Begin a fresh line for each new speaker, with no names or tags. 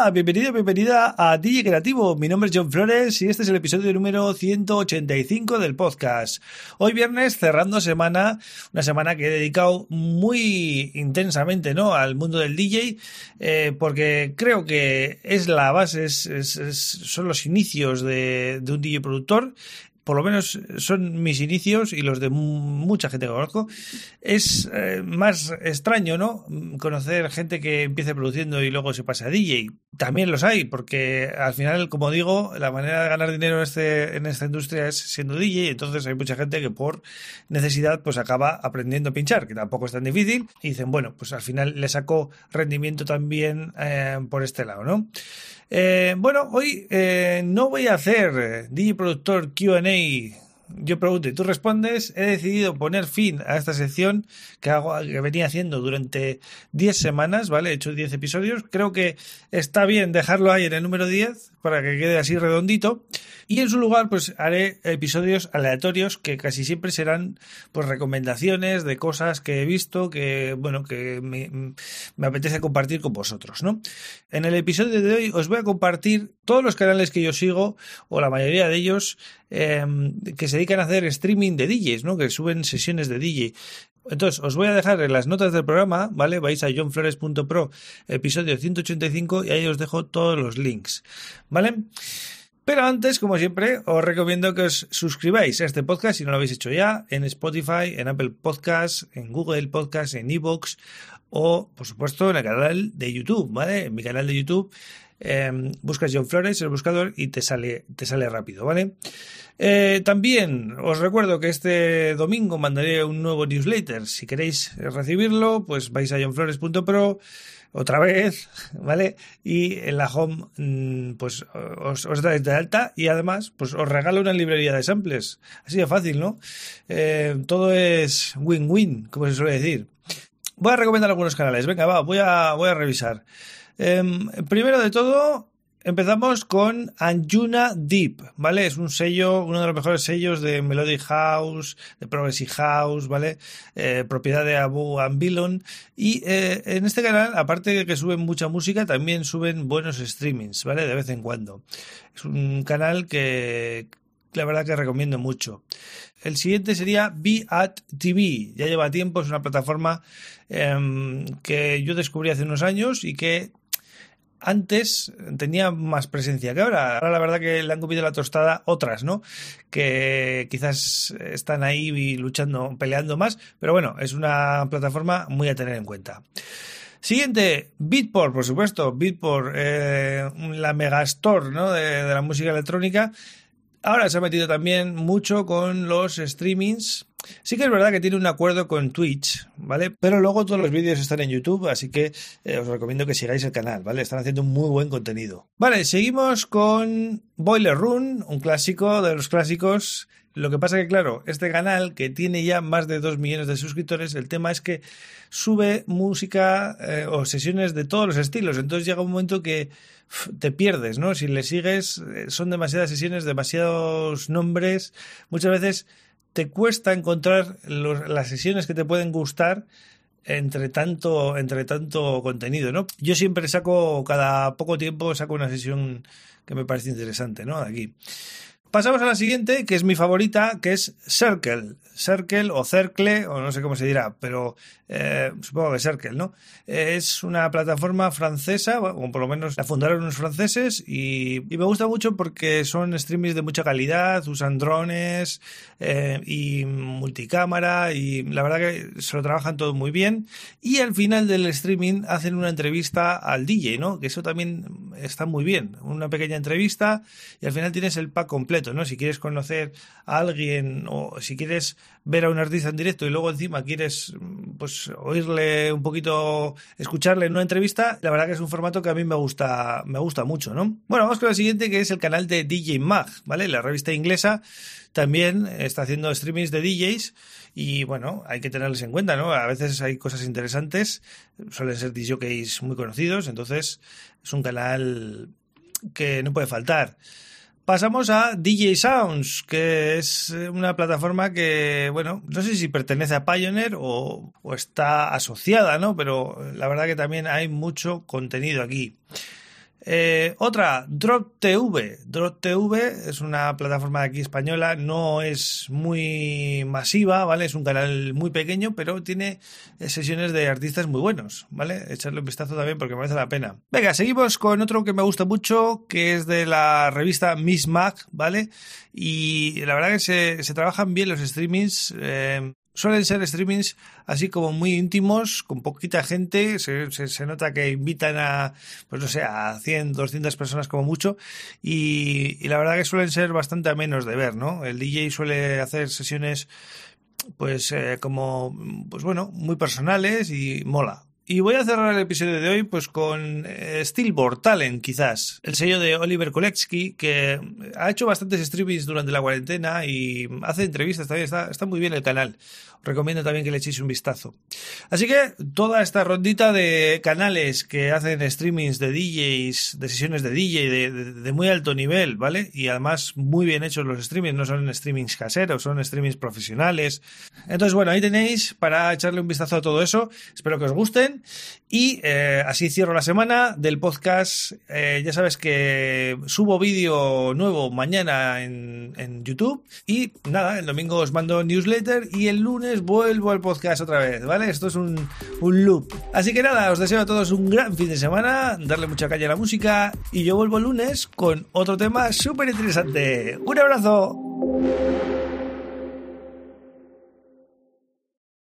Hola, bienvenido, bienvenida a DJ Creativo. Mi nombre es John Flores y este es el episodio número 185 del podcast. Hoy viernes cerrando semana, una semana que he dedicado muy intensamente ¿no? al mundo del DJ, eh, porque creo que es la base, son los inicios de, un DJ productor por lo menos son mis inicios y los de mucha gente que conozco, es eh, más extraño, ¿no? Conocer gente que empiece produciendo y luego se pasa a DJ. También los hay, porque al final, como digo, la manera de ganar dinero en, este, en esta industria es siendo DJ, entonces hay mucha gente que por necesidad pues acaba aprendiendo a pinchar, que tampoco es tan difícil, y dicen, bueno, pues al final le saco rendimiento también eh, por este lado, ¿no? Eh, bueno, hoy eh, no voy a hacer eh, DJ Productor QA. Yo pregunto y tú respondes. He decidido poner fin a esta sección que, hago, que venía haciendo durante 10 semanas, ¿vale? He hecho 10 episodios. Creo que está bien dejarlo ahí en el número 10 para que quede así redondito. Y en su lugar, pues haré episodios aleatorios que casi siempre serán pues recomendaciones de cosas que he visto que, bueno, que me, apetece compartir con vosotros, ¿no? En el episodio de hoy os voy a compartir todos los canales que yo sigo, o la mayoría de ellos, em, que se dedican a hacer streaming de DJs, ¿no? Que suben sesiones de DJ. Entonces, os voy a dejar en las notas del programa, ¿vale? Vais a johnflores.pro, episodio 185, y ahí os dejo todos los links, ¿vale? Pero antes, como siempre, os recomiendo que os suscribáis a este podcast si no lo habéis hecho ya, en Spotify, en Apple Podcasts, en Google Podcasts, en Evox o, por supuesto, en el canal de YouTube, ¿vale? En mi canal de YouTube em, buscas John Flores, el buscador, y te sale, te sale rápido, ¿vale? Eh, también os recuerdo que este domingo mandaré un nuevo newsletter. Si queréis recibirlo, pues vais a johnflores.pro otra vez, ¿vale? Y en la home, mm, pues os, os dais de alta y además, pues os regalo una librería de samples. Así de fácil, ¿no? Eh, todo es win-win, como se suele decir. Voy a recomendar algunos canales. Venga, va, voy a, voy a revisar. Em, primero de todo, Empezamos con Anjuna Deep, ¿vale? Es un sello, uno de los mejores sellos de Melody House, de Progressive House, ¿vale? Eh, propiedad de Abu Ambilon. Y eh, en este canal, aparte de que suben mucha música, también suben buenos streamings, ¿vale? De vez en cuando. Es un canal que la verdad que recomiendo mucho. El siguiente sería Be at TV. Ya lleva tiempo, es una plataforma em, que yo descubrí hace unos años y que antes tenía más presencia que ahora. Ahora la verdad que le han comido la tostada otras, ¿no? Que quizás están ahí luchando, peleando más, pero bueno, es una plataforma muy a tener en cuenta. Siguiente, Beatport, por supuesto, Beatport, eh, la megastore ¿no? de, de la música electrónica. Ahora se ha metido también mucho con los streamings Sí que es verdad que tiene un acuerdo con Twitch, ¿vale? Pero luego todos los vídeos están en YouTube, así que eh, os recomiendo que sigáis el canal, ¿vale? Están haciendo muy buen contenido. Vale, seguimos con Boiler Room, un clásico de los clásicos. Lo que pasa que, claro, este canal que tiene ya más de 2 millones de suscriptores, el tema es que sube música eh, o sesiones de todos los estilos. Entonces llega un momento que te pierdes, ¿no? Si le sigues, eh, son demasiadas sesiones, demasiados nombres. Muchas veces te cuesta encontrar las sesiones que te pueden gustar entre tanto, entre tanto contenido, ¿no? Yo siempre saco, cada poco tiempo saco una sesión que me parece interesante, ¿no? Aquí. Pasamos a la siguiente, que es mi favorita, que es Circle. Circle o Cercle, o no sé cómo se dirá, pero eh, supongo que Circle, ¿no? Es una plataforma francesa, o por lo menos la fundaron unos franceses, y, me gusta mucho porque son streamings de mucha calidad, usan drones eh, y multicámara, y la verdad que se lo trabajan todo muy bien. Y al final del streaming hacen una entrevista al DJ, ¿no? Que eso también está muy bien. Una pequeña entrevista, y al final tienes el pack completo. ¿No? Si quieres conocer a alguien o si quieres ver a un artista en directo y luego encima quieres pues oírle un poquito, escucharle en una entrevista, la verdad que es un formato que a mí me gusta, me gusta mucho, ¿no? Bueno, vamos con el siguiente que es el canal de DJ Mag, ¿vale? La revista inglesa también está haciendo streamings de DJs y bueno, hay que tenerles en cuenta, ¿no? A veces hay cosas interesantes, suelen ser DJs muy conocidos, entonces es un canal que no puede faltar. Pasamos a DJ Sounds, que es una plataforma que, bueno, no sé si pertenece a Pioneer o, está asociada, ¿no? Pero la verdad que también hay mucho contenido aquí. Eh, otra, Drop TV. Drop TV es una plataforma de aquí española, no es muy masiva, ¿vale? Es un canal muy pequeño, pero tiene sesiones de artistas muy buenos, ¿vale? Echarle un vistazo también porque merece la pena. Venga, seguimos con otro que me gusta mucho, que es de la revista Miss Mac, ¿vale? Y la verdad que se, se trabajan bien los streamings. Eh, suelen ser streamings así como muy íntimos, con poquita gente, se, se, nota que invitan a, pues no sé, a 100, 200 personas como mucho, y, y la verdad que suelen ser bastante a menos de ver, ¿no? El DJ suele hacer sesiones pues eh, como, pues bueno, muy personales y mola. Y voy a cerrar el episodio de hoy pues con eh, Steelboard Talent, quizás, el sello de Oliver Koletsky, que ha hecho bastantes streamings durante la cuarentena y hace entrevistas también, está, está muy bien el canal. Os recomiendo también que le echéis un vistazo. Así que toda esta rondita de canales que hacen streamings de DJs, de sesiones de DJ de muy alto nivel, ¿vale? Y además muy bien hechos los streamings, no son streamings caseros, son streamings profesionales. Entonces, bueno, ahí tenéis para echarle un vistazo a todo eso. Espero que os gusten. Y eh, así cierro la semana del podcast. Eh, ya sabes que subo vídeo nuevo mañana en, en, YouTube. Y nada, el domingo os mando newsletter y el lunes vuelvo al podcast otra vez, ¿vale? Esto es un, un loop. Así que nada, os deseo a todos un gran fin de semana, darle mucha calle a la música y yo vuelvo el lunes con otro tema súper interesante. ¡Un abrazo!